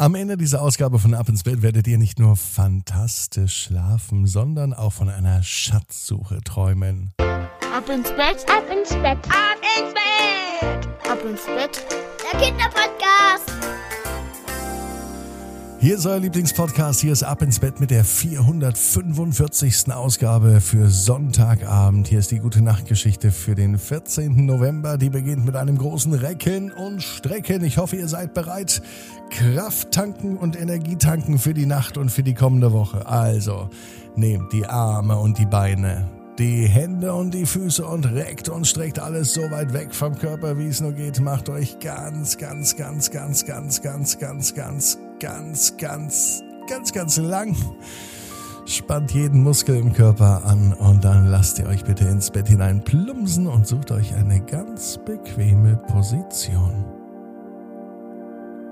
Am Ende dieser Ausgabe von Ab ins Bett werdet ihr nicht nur fantastisch schlafen, sondern auch von einer Schatzsuche träumen. Ab ins Bett, ab ins Bett, ab ins Bett, ab ins Bett, der Kinderpodcast. Hier ist euer Lieblingspodcast. Hier ist Ab ins Bett mit der 445. Ausgabe für Sonntagabend. Hier ist die gute Nachtgeschichte für den 14. November. Die beginnt mit einem großen Recken und Strecken. Ich hoffe, ihr seid bereit. Kraft tanken und Energie tanken für die Nacht und für die kommende Woche. Also, nehmt die Arme und die Beine die Hände und die Füße und reckt und streckt alles so weit weg vom Körper, wie es nur geht. Macht euch ganz, ganz, ganz, ganz, ganz, ganz, ganz, ganz, ganz, ganz, ganz, ganz lang. Spannt jeden Muskel im Körper an und dann lasst ihr euch bitte ins Bett hinein plumpsen und sucht euch eine ganz bequeme Position.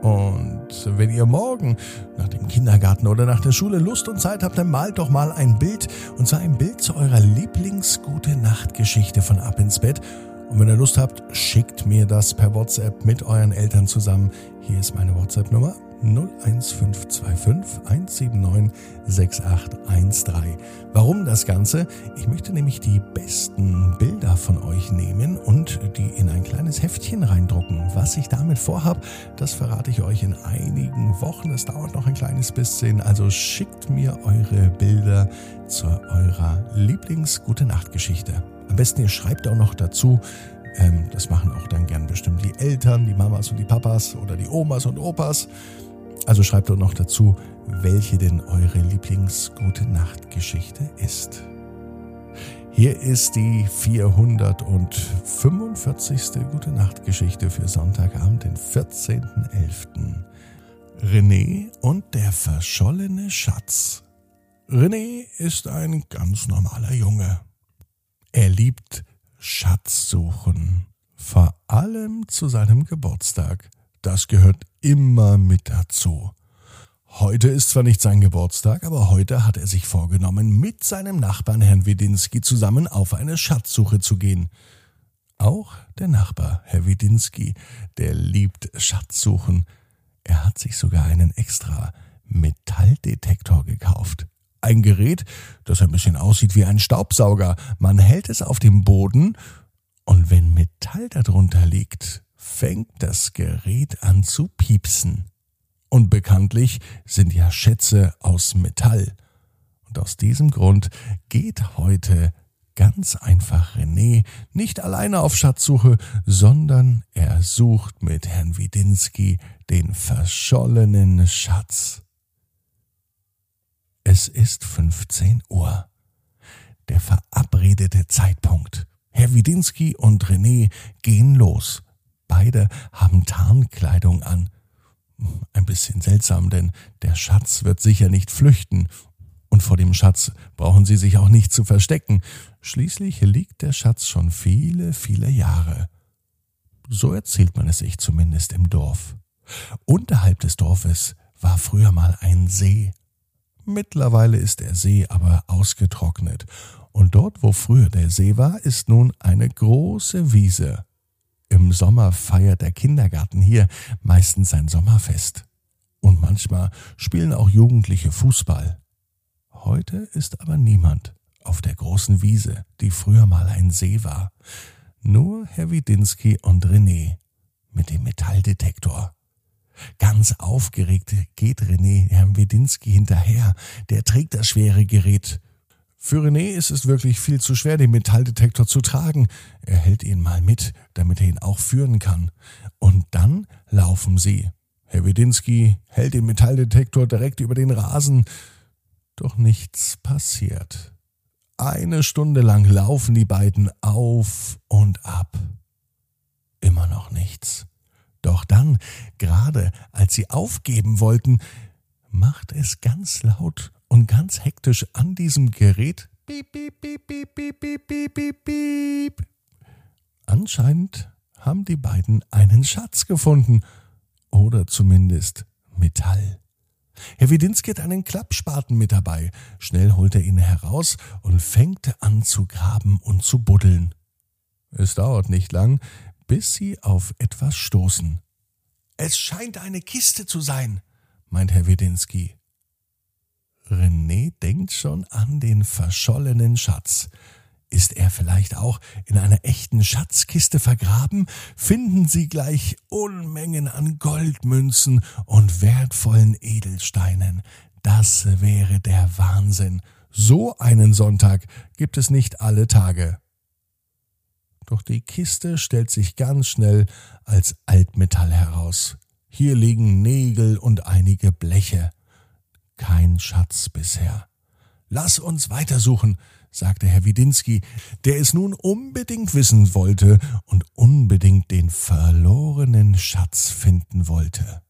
Und wenn ihr morgen nach dem Kindergarten oder nach der Schule Lust und Zeit habt, dann malt doch mal ein Bild. Und zwar ein Bild zu eurer Lieblingsgute Nachtgeschichte von Ab ins Bett. Und wenn ihr Lust habt, schickt mir das per WhatsApp mit euren Eltern zusammen. Hier ist meine WhatsApp-Nummer 01525 179 6813. Warum das Ganze? Ich möchte nämlich die besten Bilder von euch nehmen und die in ein kleines Heftchen reindrucken. Was ich damit vorhabe, das verrate ich euch in einigen Wochen. Es dauert noch ein kleines bisschen, also schickt mir eure Bilder zu eurer Lieblings-Gute Nacht-Geschichte. Am besten ihr schreibt auch noch dazu, ähm, das machen auch dann gern bestimmt die Eltern, die Mamas und die Papas oder die Omas und Opas. Also schreibt doch noch dazu, welche denn eure Lieblingsgute Nacht-Geschichte ist. Hier ist die 445. Gute Nacht Geschichte für Sonntagabend, den 14.11. René und der verschollene Schatz. René ist ein ganz normaler Junge. Er liebt Schatzsuchen, vor allem zu seinem Geburtstag. Das gehört immer mit dazu. Heute ist zwar nicht sein Geburtstag, aber heute hat er sich vorgenommen, mit seinem Nachbarn Herrn Wedinski zusammen auf eine Schatzsuche zu gehen. Auch der Nachbar, Herr Wedinski, der liebt Schatzsuchen. Er hat sich sogar einen extra Metalldetektor gekauft. Ein Gerät, das ein bisschen aussieht wie ein Staubsauger. Man hält es auf dem Boden und wenn Metall darunter liegt, fängt das Gerät an zu piepsen. Und bekanntlich sind ja Schätze aus Metall. Und aus diesem Grund geht heute ganz einfach René nicht alleine auf Schatzsuche, sondern er sucht mit Herrn Widinski den verschollenen Schatz. Es ist 15 Uhr. Der verabredete Zeitpunkt. Herr Widinski und René gehen los. Beide haben Tarnkleidung an. Ein bisschen seltsam, denn der Schatz wird sicher nicht flüchten. Und vor dem Schatz brauchen sie sich auch nicht zu verstecken. Schließlich liegt der Schatz schon viele, viele Jahre. So erzählt man es sich zumindest im Dorf. Unterhalb des Dorfes war früher mal ein See. Mittlerweile ist der See aber ausgetrocknet. Und dort, wo früher der See war, ist nun eine große Wiese. Im Sommer feiert der Kindergarten hier meistens sein Sommerfest. Und manchmal spielen auch Jugendliche Fußball. Heute ist aber niemand auf der großen Wiese, die früher mal ein See war. Nur Herr Widinski und René mit dem Metalldetektor. Ganz aufgeregt geht René Herrn Widinski hinterher. Der trägt das schwere Gerät für René ist es wirklich viel zu schwer, den Metalldetektor zu tragen. Er hält ihn mal mit, damit er ihn auch führen kann. Und dann laufen sie. Herr Wedinski hält den Metalldetektor direkt über den Rasen. Doch nichts passiert. Eine Stunde lang laufen die beiden auf und ab. Immer noch nichts. Doch dann, gerade als sie aufgeben wollten, macht es ganz laut und ganz hektisch an diesem Gerät piep, piep, piep, piep, piep, piep, piep, piep, piep. Anscheinend haben die beiden einen Schatz gefunden oder zumindest Metall. Herr Widinski hat einen Klappspaten mit dabei. Schnell holt er ihn heraus und fängt an zu graben und zu buddeln. Es dauert nicht lang, bis sie auf etwas stoßen. Es scheint eine Kiste zu sein, meint Herr Wedinski. René denkt schon an den verschollenen Schatz. Ist er vielleicht auch in einer echten Schatzkiste vergraben? Finden Sie gleich Unmengen an Goldmünzen und wertvollen Edelsteinen. Das wäre der Wahnsinn. So einen Sonntag gibt es nicht alle Tage. Doch die Kiste stellt sich ganz schnell als Altmetall heraus. Hier liegen Nägel und einige Bleche. Kein Schatz bisher. Lass uns weitersuchen, sagte Herr Widinski, der es nun unbedingt wissen wollte und unbedingt den verlorenen Schatz finden wollte.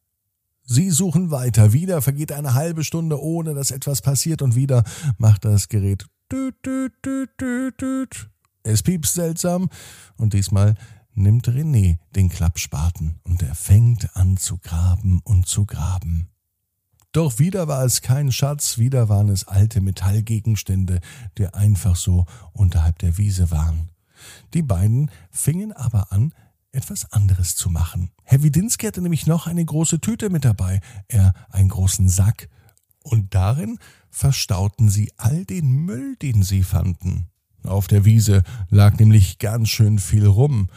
Sie suchen weiter. Wieder vergeht eine halbe Stunde, ohne dass etwas passiert, und wieder macht das Gerät düt, düt, düt, düt. Es piepst seltsam, und diesmal nimmt René den Klappspaten und er fängt an zu graben und zu graben. Doch wieder war es kein Schatz, wieder waren es alte Metallgegenstände, die einfach so unterhalb der Wiese waren. Die beiden fingen aber an, etwas anderes zu machen. Herr Widinski hatte nämlich noch eine große Tüte mit dabei, er einen großen Sack, und darin verstauten sie all den Müll, den sie fanden. Auf der Wiese lag nämlich ganz schön viel rum,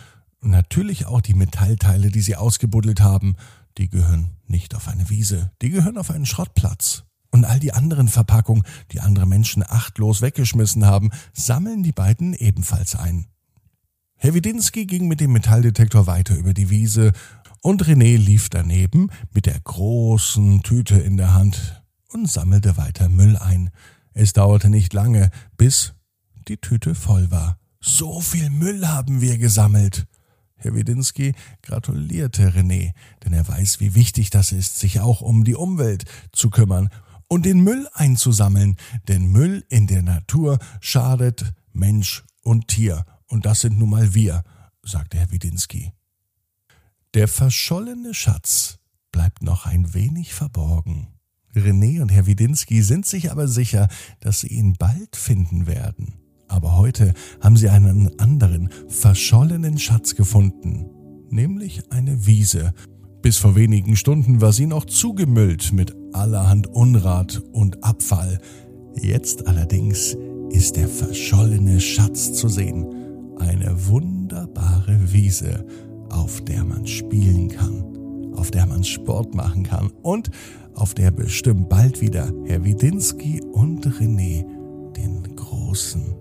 natürlich auch die Metallteile, die sie ausgebuddelt haben, die gehören nicht auf eine Wiese, die gehören auf einen Schrottplatz. Und all die anderen Verpackungen, die andere Menschen achtlos weggeschmissen haben, sammeln die beiden ebenfalls ein. Herr Widinski ging mit dem Metalldetektor weiter über die Wiese und René lief daneben mit der großen Tüte in der Hand und sammelte weiter Müll ein. Es dauerte nicht lange, bis die Tüte voll war. So viel Müll haben wir gesammelt. Herr Widinski gratulierte René, denn er weiß, wie wichtig das ist, sich auch um die Umwelt zu kümmern und den Müll einzusammeln, denn Müll in der Natur schadet Mensch und Tier und das sind nun mal wir, sagte Herr Widinski. Der verschollene Schatz bleibt noch ein wenig verborgen. René und Herr Widinski sind sich aber sicher, dass sie ihn bald finden werden. Aber heute haben sie einen anderen, verschollenen Schatz gefunden, nämlich eine Wiese. Bis vor wenigen Stunden war sie noch zugemüllt mit allerhand Unrat und Abfall. Jetzt allerdings ist der verschollene Schatz zu sehen eine wunderbare Wiese, auf der man spielen kann, auf der man Sport machen kann und auf der bestimmt bald wieder Herr Widinski und René den großen,